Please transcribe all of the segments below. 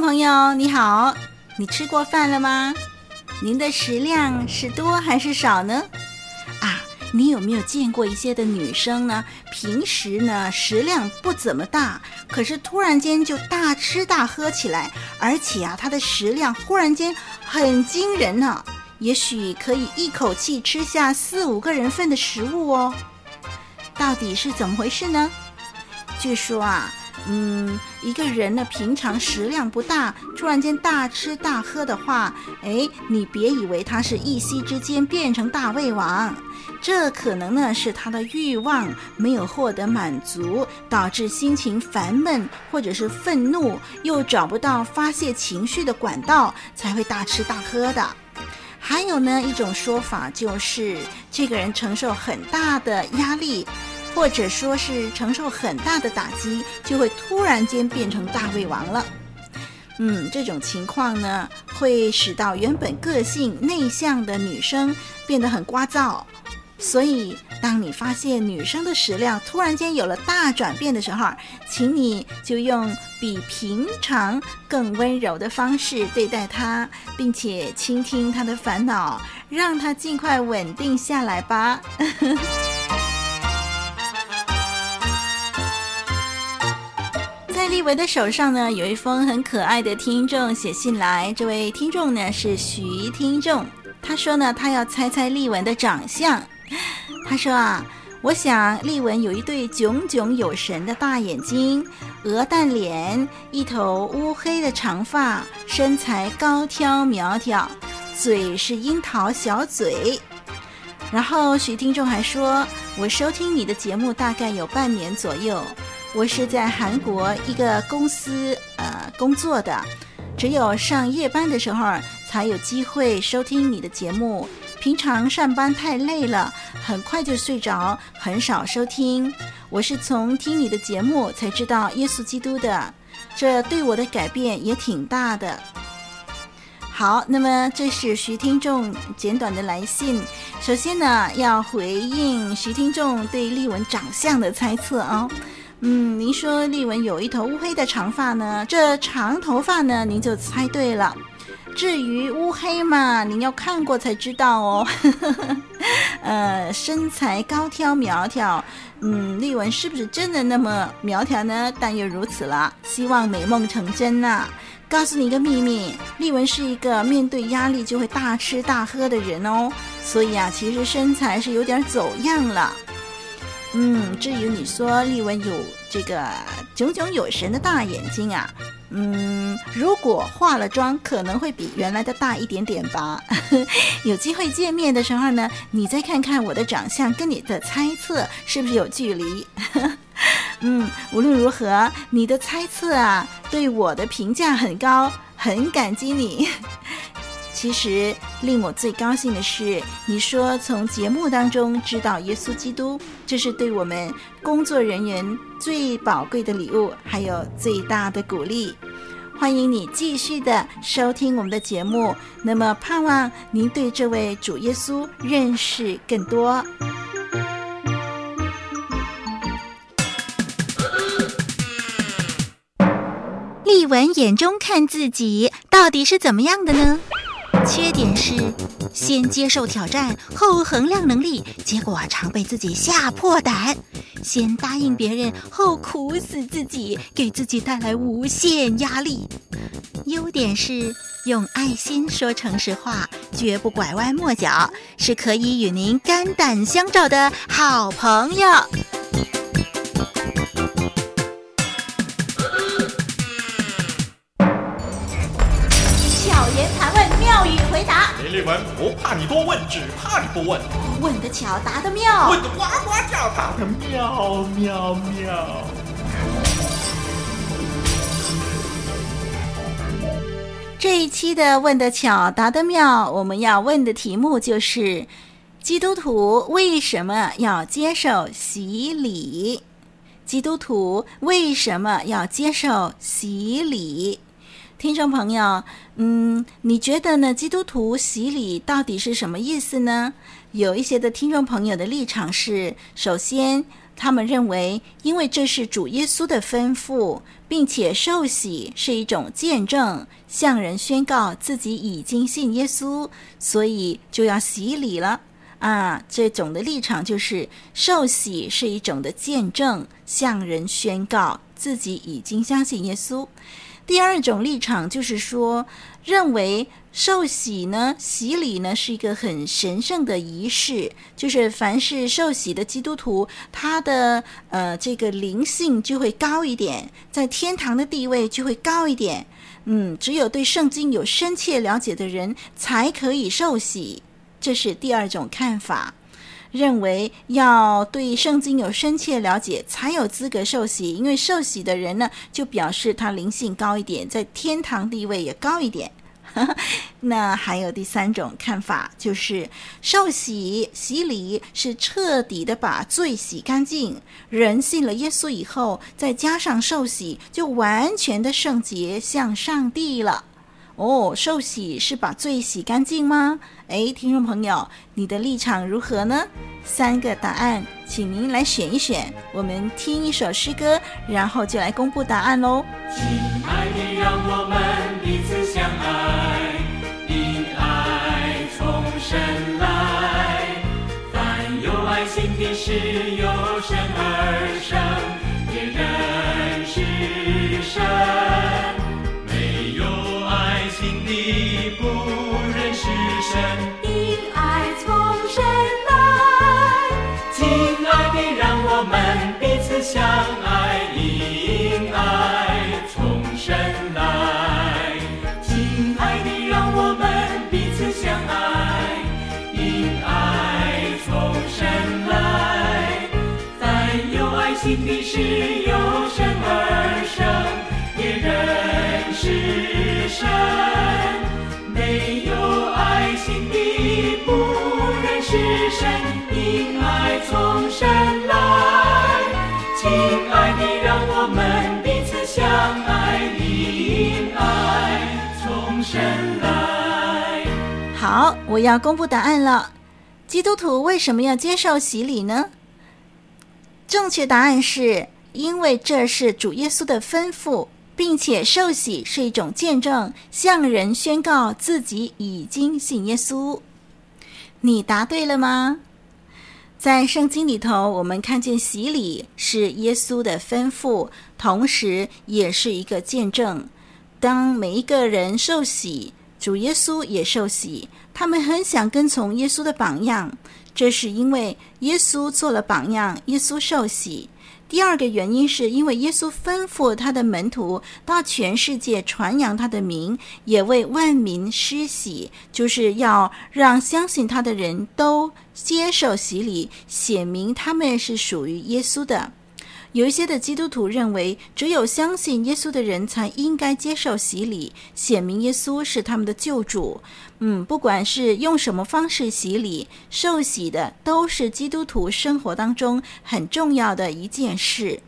朋友你好，你吃过饭了吗？您的食量是多还是少呢？啊，你有没有见过一些的女生呢？平时呢食量不怎么大，可是突然间就大吃大喝起来，而且啊，她的食量忽然间很惊人呢，也许可以一口气吃下四五个人份的食物哦。到底是怎么回事呢？据说啊。嗯，一个人呢，平常食量不大，突然间大吃大喝的话，哎，你别以为他是一夕之间变成大胃王，这可能呢是他的欲望没有获得满足，导致心情烦闷或者是愤怒，又找不到发泄情绪的管道，才会大吃大喝的。还有呢，一种说法就是这个人承受很大的压力。或者说是承受很大的打击，就会突然间变成大胃王了。嗯，这种情况呢，会使到原本个性内向的女生变得很聒噪。所以，当你发现女生的食量突然间有了大转变的时候，请你就用比平常更温柔的方式对待她，并且倾听她的烦恼，让她尽快稳定下来吧。在丽文的手上呢，有一封很可爱的听众写信来。这位听众呢是徐听众，他说呢，他要猜猜丽文的长相。他说啊，我想丽文有一对炯炯有神的大眼睛，鹅蛋脸，一头乌黑的长发，身材高挑苗条，嘴是樱桃小嘴。然后徐听众还说，我收听你的节目大概有半年左右。我是在韩国一个公司呃工作的，只有上夜班的时候才有机会收听你的节目。平常上班太累了，很快就睡着，很少收听。我是从听你的节目才知道耶稣基督的，这对我的改变也挺大的。好，那么这是徐听众简短的来信。首先呢，要回应徐听众对丽文长相的猜测、哦。嗯，您说丽文有一头乌黑的长发呢，这长头发呢，您就猜对了。至于乌黑嘛，您要看过才知道哦。呃，身材高挑苗条，嗯，丽文是不是真的那么苗条呢？但又如此了，希望美梦成真呐、啊。告诉你一个秘密，丽文是一个面对压力就会大吃大喝的人哦，所以啊，其实身材是有点走样了。嗯，至于你说丽文有这个炯炯有神的大眼睛啊，嗯，如果化了妆，可能会比原来的大一点点吧。有机会见面的时候呢，你再看看我的长相跟你的猜测是不是有距离。嗯，无论如何，你的猜测啊，对我的评价很高，很感激你。其实令我最高兴的是，你说从节目当中知道耶稣基督，这是对我们工作人员最宝贵的礼物，还有最大的鼓励。欢迎你继续的收听我们的节目，那么盼望您对这位主耶稣认识更多。丽文眼中看自己到底是怎么样的呢？缺点是先接受挑战，后衡量能力，结果常被自己吓破胆；先答应别人，后苦死自己，给自己带来无限压力。优点是用爱心说诚实话，绝不拐弯抹角，是可以与您肝胆相照的好朋友。怕你多问，只怕你不问。问得巧，答得妙。问得呱呱叫，答得妙妙妙。这一期的问得巧，答得妙，我们要问的题目就是：基督徒为什么要接受洗礼？基督徒为什么要接受洗礼？听众朋友，嗯，你觉得呢？基督徒洗礼到底是什么意思呢？有一些的听众朋友的立场是：首先，他们认为，因为这是主耶稣的吩咐，并且受洗是一种见证，向人宣告自己已经信耶稣，所以就要洗礼了。啊，这种的立场就是受洗是一种的见证，向人宣告自己已经相信耶稣。第二种立场就是说，认为受洗呢、洗礼呢是一个很神圣的仪式，就是凡是受洗的基督徒，他的呃这个灵性就会高一点，在天堂的地位就会高一点。嗯，只有对圣经有深切了解的人才可以受洗，这是第二种看法。认为要对圣经有深切了解，才有资格受洗。因为受洗的人呢，就表示他灵性高一点，在天堂地位也高一点。那还有第三种看法，就是受洗洗礼是彻底的把罪洗干净。人信了耶稣以后，再加上受洗，就完全的圣洁，向上帝了。哦，受洗是把罪洗干净吗？哎，听众朋友，你的立场如何呢？三个答案，请您来选一选。我们听一首诗歌，然后就来公布答案喽。亲爱的，让我们彼此相爱，因爱从神来。凡有爱心的，事由神而生，也认识神。相爱因爱重生来亲爱的让我们彼此相爱因爱重生来在有爱心的世好，我要公布答案了。基督徒为什么要接受洗礼呢？正确答案是因为这是主耶稣的吩咐。并且受洗是一种见证，向人宣告自己已经信耶稣。你答对了吗？在圣经里头，我们看见洗礼是耶稣的吩咐，同时也是一个见证。当每一个人受洗，主耶稣也受洗，他们很想跟从耶稣的榜样，这是因为耶稣做了榜样，耶稣受洗。第二个原因是因为耶稣吩咐他的门徒到全世界传扬他的名，也为万民施洗，就是要让相信他的人都接受洗礼，显明他们是属于耶稣的。有一些的基督徒认为，只有相信耶稣的人才应该接受洗礼，显明耶稣是他们的救主。嗯，不管是用什么方式洗礼，受洗的都是基督徒生活当中很重要的一件事。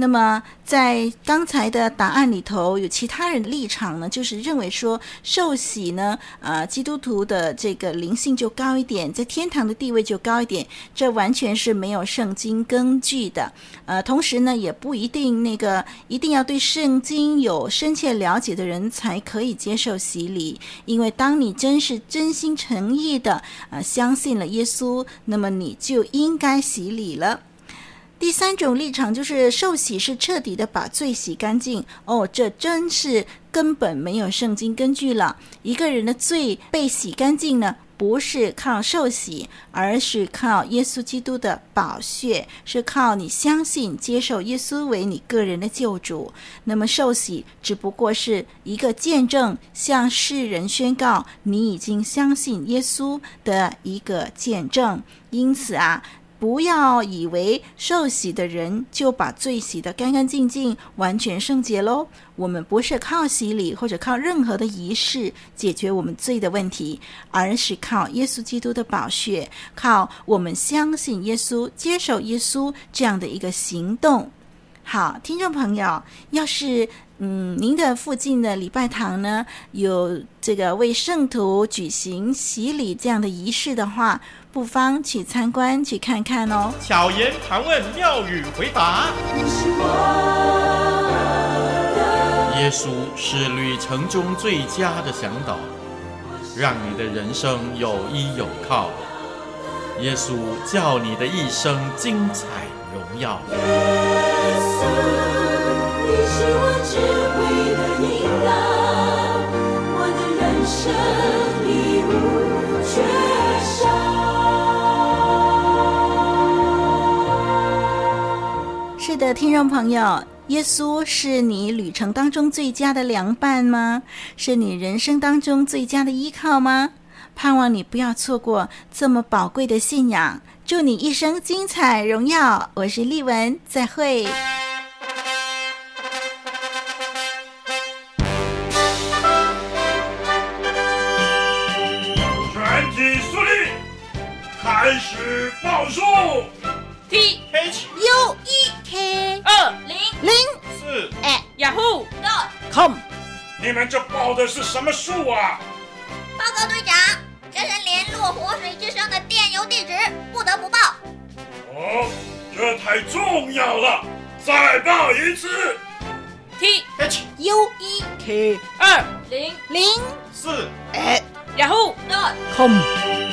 那么，在刚才的答案里头，有其他人的立场呢，就是认为说，受洗呢，呃，基督徒的这个灵性就高一点，在天堂的地位就高一点，这完全是没有圣经根据的。呃，同时呢，也不一定那个一定要对圣经有深切了解的人才可以接受洗礼，因为当你真是真心诚意的呃相信了耶稣，那么你就应该洗礼了。第三种立场就是受洗是彻底的把罪洗干净哦，这真是根本没有圣经根据了。一个人的罪被洗干净呢，不是靠受洗，而是靠耶稣基督的宝血，是靠你相信接受耶稣为你个人的救主。那么受洗只不过是一个见证，向世人宣告你已经相信耶稣的一个见证。因此啊。不要以为受洗的人就把罪洗得干干净净、完全圣洁喽。我们不是靠洗礼或者靠任何的仪式解决我们罪的问题，而是靠耶稣基督的宝血，靠我们相信耶稣、接受耶稣这样的一个行动。好，听众朋友，要是嗯您的附近的礼拜堂呢，有这个为圣徒举行洗礼这样的仪式的话，不妨去参观去看看哦。巧言盘问，妙语回答。耶稣是旅程中最佳的向导，让你的人生有依有靠。耶稣叫你的一生精彩荣耀。耶稣，你是我智慧的引导，我的人生已无的，听众朋友，耶稣是你旅程当中最佳的良伴吗？是你人生当中最佳的依靠吗？盼望你不要错过这么宝贵的信仰。祝你一生精彩荣耀！我是丽文，再会。全体肃立，开始报数。T 哎雅虎 com。你们这报的是什么数啊？报告队长，这是联络活水之声的电邮地址，不得不报。哦，这太重要了，再报一次。T H U E K 二零零四哎雅虎 com。